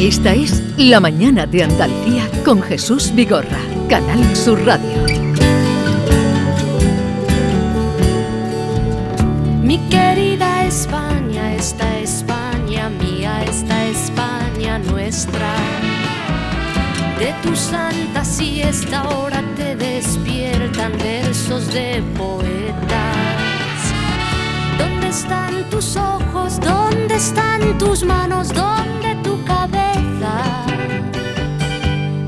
Esta es La Mañana de Andalucía con Jesús Vigorra, Canal Sur Radio. Mi querida España, esta España mía, esta España nuestra. De tu santa siesta ahora te despiertan versos de poetas. ¿Dónde están tus ojos? ¿Dónde están tus manos? ¿Dónde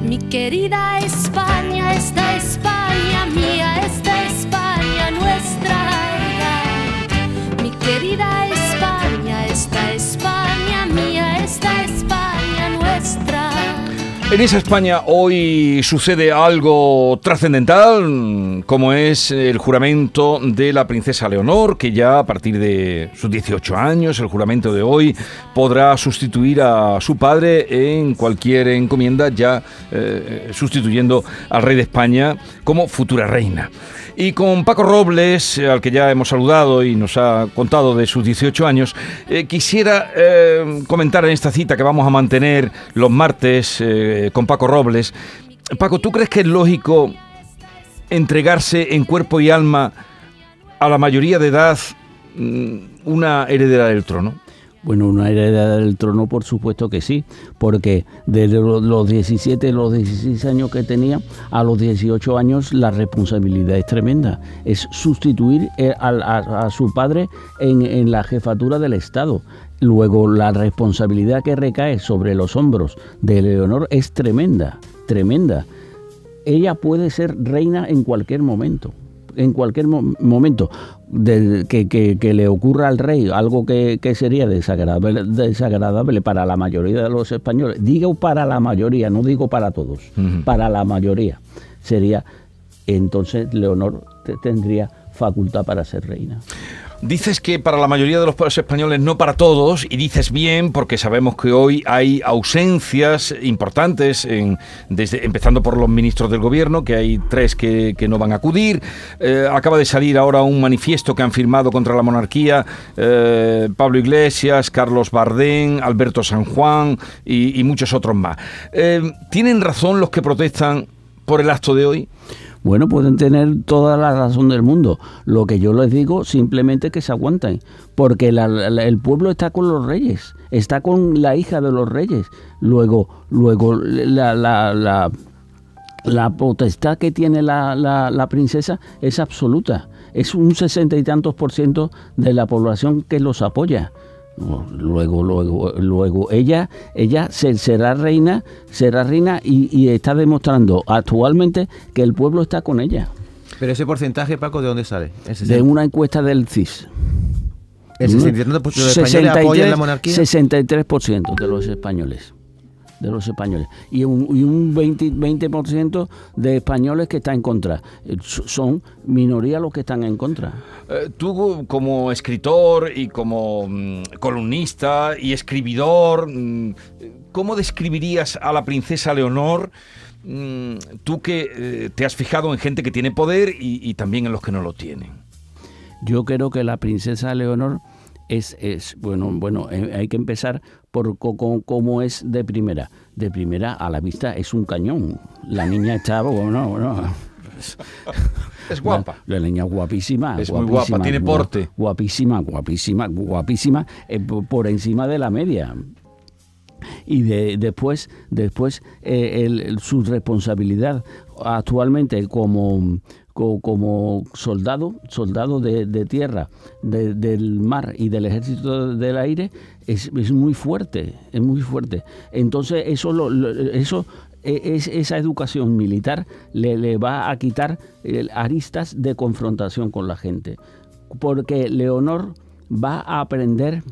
Mi querida España, esta España En esa España hoy sucede algo trascendental, como es el juramento de la princesa Leonor, que ya a partir de sus 18 años, el juramento de hoy, podrá sustituir a su padre en cualquier encomienda, ya eh, sustituyendo al rey de España como futura reina. Y con Paco Robles, al que ya hemos saludado y nos ha contado de sus 18 años, eh, quisiera eh, comentar en esta cita que vamos a mantener los martes con Paco Robles. Paco, ¿tú crees que es lógico entregarse en cuerpo y alma a la mayoría de edad mm, una heredera del trono? Bueno, una heredera del trono, por supuesto que sí, porque desde los 17, los 16 años que tenía a los 18 años la responsabilidad es tremenda. Es sustituir eh, a, a- su padre en la jefatura del Estado. Luego, la responsabilidad que recae sobre los hombros de Leonor es tremenda, tremenda. Ella puede ser reina en cualquier momento en cualquier mo- momento de- que, que- que le ocurra al rey algo que, que sería desagradable, desagradable para la mayoría de los españoles, digo para la mayoría, no digo para todos, para la mayoría, sería entonces Leonor te- tendría facultad para ser reina. Dices que para la mayoría de los pueblos españoles, no para todos, y dices bien porque sabemos que hoy hay ausencias importantes, en- desde, empezando por los ministros del gobierno, que hay tres que, no van a acudir. Eh, acaba de salir ahora un manifiesto que han firmado contra la monarquía eh, Pablo Iglesias, Carlos Bardén, Alberto San Juan y, y muchos otros más. Eh, ¿Tienen razón los que protestan por el acto de hoy? Bueno, pueden tener toda la razón del mundo. Lo que yo les digo simplemente que se aguanten, porque el pueblo está con los reyes, está con la hija de los reyes. Luego, luego la, la, la potestad que tiene la, la- la princesa es absoluta. Es un sesenta y tantos por ciento de la población que los apoya. Luego, luego, luego, ella, ella se- será reina, será reina y, y está demostrando actualmente que el pueblo está con ella. Pero ese porcentaje, Paco, ¿de dónde sale? De 60 una encuesta del CIS. el 63% de los españoles apoyan la monarquía. 63% de los españoles. De los españoles. Y un, y un 20%, 20 de españoles que está en contra. Eh, so- Son minoría los que están en contra. Eh, Tú como escritor y como mm, columnista y escribidor, mm, ¿cómo describirías a la princesa Leonor? Mm, Tú que eh, te has fijado en gente que tiene poder y, y también en los que no lo tienen. Yo creo que la princesa Leonor es, es bueno, bueno, eh, hay que empezar por cómo es de primera. De primera a la vista es un cañón. La niña está, bueno, bueno. Es guapa. La, la niña guapísima. Es muy guapa, tiene porte. Guapísima, guapísima, guapísima, eh, po- por encima de la media y de, después, después eh, el- su responsabilidad actualmente como, co- como soldado, soldado de, tierra, de- del mar y del ejército del aire es, muy fuerte, es muy fuerte. Entonces eso, lo- eso e- es, esa educación militar le, le va a quitar eh, aristas de confrontación con la gente, porque Leonor va a aprender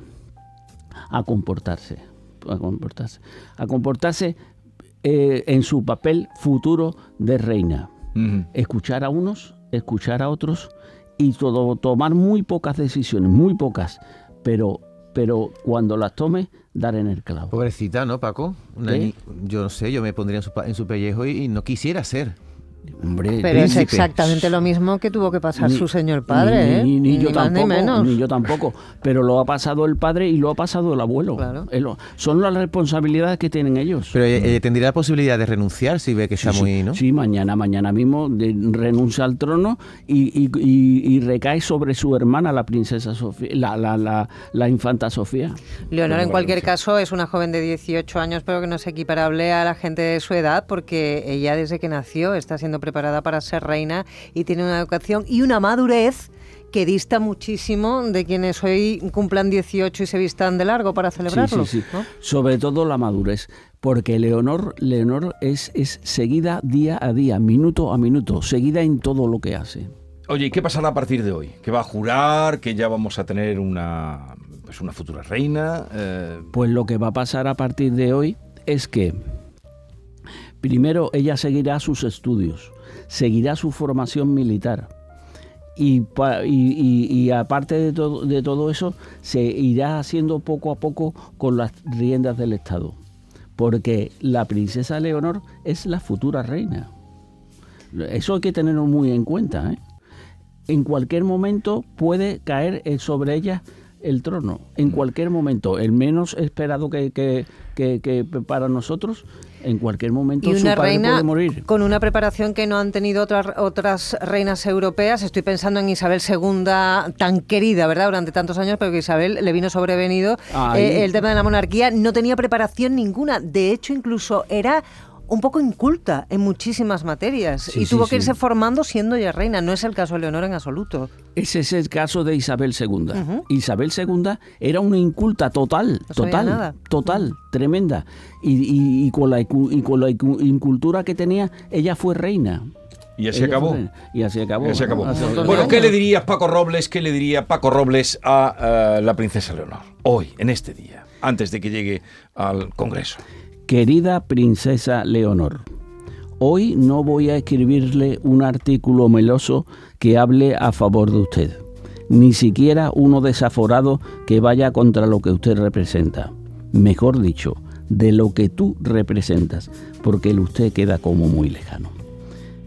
a comportarse, a comportarse, a comportarse eh, en su papel futuro de reina. Escuchar a unos, escuchar a otros y todo, tomar muy pocas decisiones, muy pocas, pero, pero cuando las tome, dar en el clavo. Pobrecita, ¿no, Paco? Yo no sé, yo me pondría en su, en su pellejo y, y no quisiera ser pero es exactamente lo mismo que tuvo que pasar su señor padre, ni, ¿eh? Ni, yo tampoco, menos. ni yo tampoco. Pero lo ha pasado el padre y lo ha pasado el abuelo. Claro. Son las responsabilidades que tienen ellos. Pero eh, tendría la posibilidad de renunciar si ve que está muy, ¿no? Sí, mañana, mañana mismo renuncia al trono y, recae sobre su hermana, la princesa Sofía, la, la, la, infanta Sofía. Leonor, en cualquier caso, es una joven de 18 años, pero que no es equiparable a la gente de su edad, porque ella desde que nació está siendo preparada para ser reina y tiene una educación y una madurez que dista muchísimo de quienes hoy cumplan 18 y se vistan de largo para celebrarlo. Sí, Sobre todo la madurez, porque Leonor, Leonor es, es seguida día a día, minuto a minuto, seguida en todo lo que hace. Oye, ¿y qué pasará a partir de hoy? ¿Que va a jurar? ¿Que ya vamos a tener una, pues una futura reina? Eh, pues lo que va a pasar a partir de hoy es que primero ella seguirá sus estudios seguirá su formación militar. Y, aparte de todo, eso, se irá haciendo poco a poco con las riendas del Estado. Porque la princesa Leonor es la futura reina. Eso hay que tenerlo muy en cuenta. ¿eh? En cualquier momento puede caer sobre ella el trono en mm. cualquier momento, el menos esperado que, que, que, para nosotros, en cualquier momento y una reina puede morir. Con una preparación que no han tenido otras, otras reinas europeas, estoy pensando en Isabel II, tan querida, ¿verdad?, durante tantos años, pero que Isabel le vino sobrevenido eh, el tema de la monarquía, no tenía preparación ninguna, de hecho incluso era un poco inculta en muchísimas materias y tuvo que irse formando siendo ya reina. No es el caso de Leonor en absoluto. Ese es el caso de Isabel II. Isabel II era una inculta total, total, total, tremenda. Y, con la, y con la incultura que tenía, ella fue reina. Y así acabó. y así acabó. Bueno, ¿qué le diría Paco Robles? ¿Qué le diría Paco Robles a la princesa Leonor hoy, en este día, antes de que llegue al Congreso? Querida princesa Leonor, hoy no voy a escribirle un artículo meloso que hable a favor de usted, ni siquiera uno desaforado que vaya contra lo que usted representa. Mejor dicho, de lo que tú representas, porque el usted queda como muy lejano.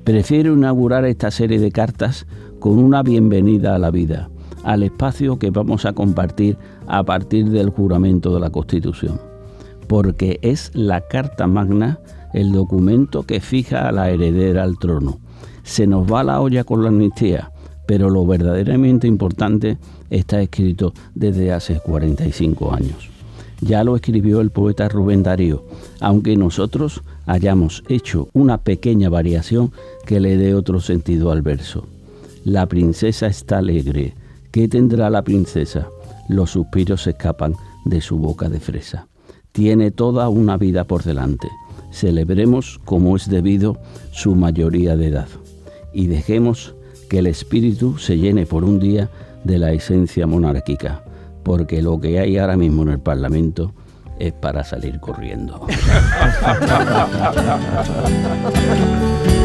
Prefiero inaugurar esta serie de cartas con una bienvenida a la vida, al espacio que vamos a compartir a partir del juramento de la Constitución porque es la Carta Magna el documento que fija a la heredera al trono. Se nos va la olla con la amnistía, pero lo verdaderamente importante está escrito desde hace 45 años. Ya lo escribió el poeta Rubén Darío, aunque nosotros hayamos hecho una pequeña variación que le dé otro sentido al verso. La princesa está alegre. ¿Qué tendrá la princesa? Los suspiros escapan de su boca de fresa tiene toda una vida por delante. Celebremos como es debido su mayoría de edad y dejemos que el espíritu se llene por un día de la esencia monárquica, porque lo que hay ahora mismo en el Parlamento es para salir corriendo.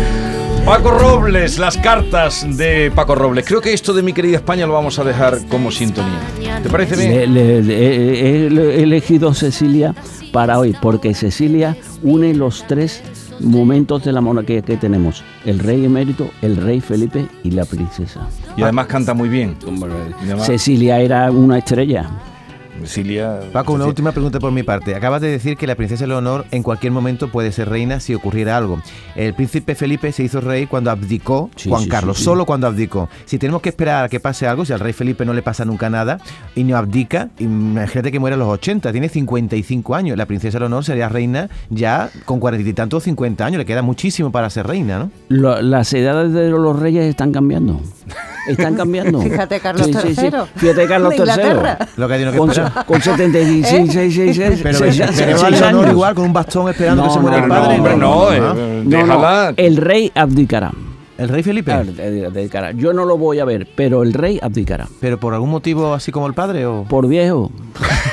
Paco Robles, las cartas de Paco Robles. Creo que esto de mi querida España lo vamos a dejar como sintonía. ¿Te parece bien? he elegido Cecilia para hoy, porque Cecilia une los tres momentos de la monarquía que tenemos. El rey emérito, el rey Felipe y la princesa. Y además canta muy bien. Cecilia era una estrella. Paco, una última pregunta por mi parte. Acabas de decir que la princesa Leonor en cualquier momento puede ser reina si ocurriera algo. El príncipe Felipe se hizo rey cuando abdicó Juan Carlos, solo cuando abdicó. Si tenemos que esperar a que pase algo, si al rey Felipe no le pasa nunca nada y no abdica, imagínate que muere a los 80, tiene 55 años. La princesa Leonor sería reina ya con cuarenta y tantos, 50 años. Le queda muchísimo para ser reina, ¿no? las edades de los reyes están cambiando. Están cambiando. Fíjate, Carlos III. Fíjate, Carlos III. Lo que con, con 76, 6, ¿Eh? Pero, igual con un bastón esperando que se muera el padre. No, no, eh, no, el rey abdicará. ¿El rey Felipe? abdicará. Yo no lo voy a ver, pero el rey abdicará. ¿Pero por algún motivo así como el padre o...? Por viejo.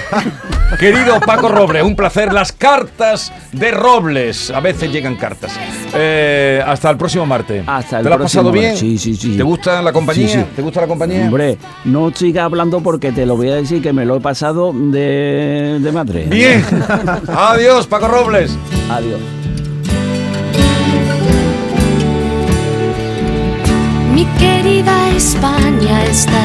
Querido Paco Robles, un placer. Las cartas de Robles. A veces llegan cartas. Eh, hasta el próximo martes. Hasta el ¿Te lo has pasado bien? Sí, sí, sí. ¿Te gusta la compañía? ¿Te gusta la compañía? Hombre, no siga hablando porque te lo voy a decir que me lo he pasado de, de madre. Bien. Adiós, Paco Robles. Adiós. Mi querida España, esta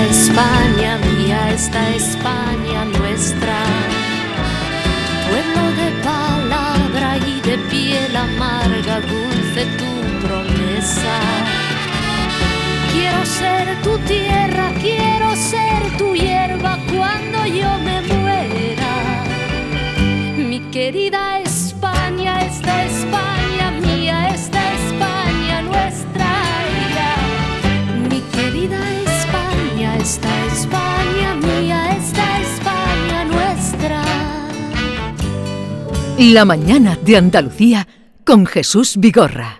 tu tierra, quiero ser tu hierba cuando yo me muera. Mi querida España, esta España mía, esta España nuestra. Mi querida España, esta España mía, esta España nuestra. La mañana de Andalucía con Jesús Vigorra.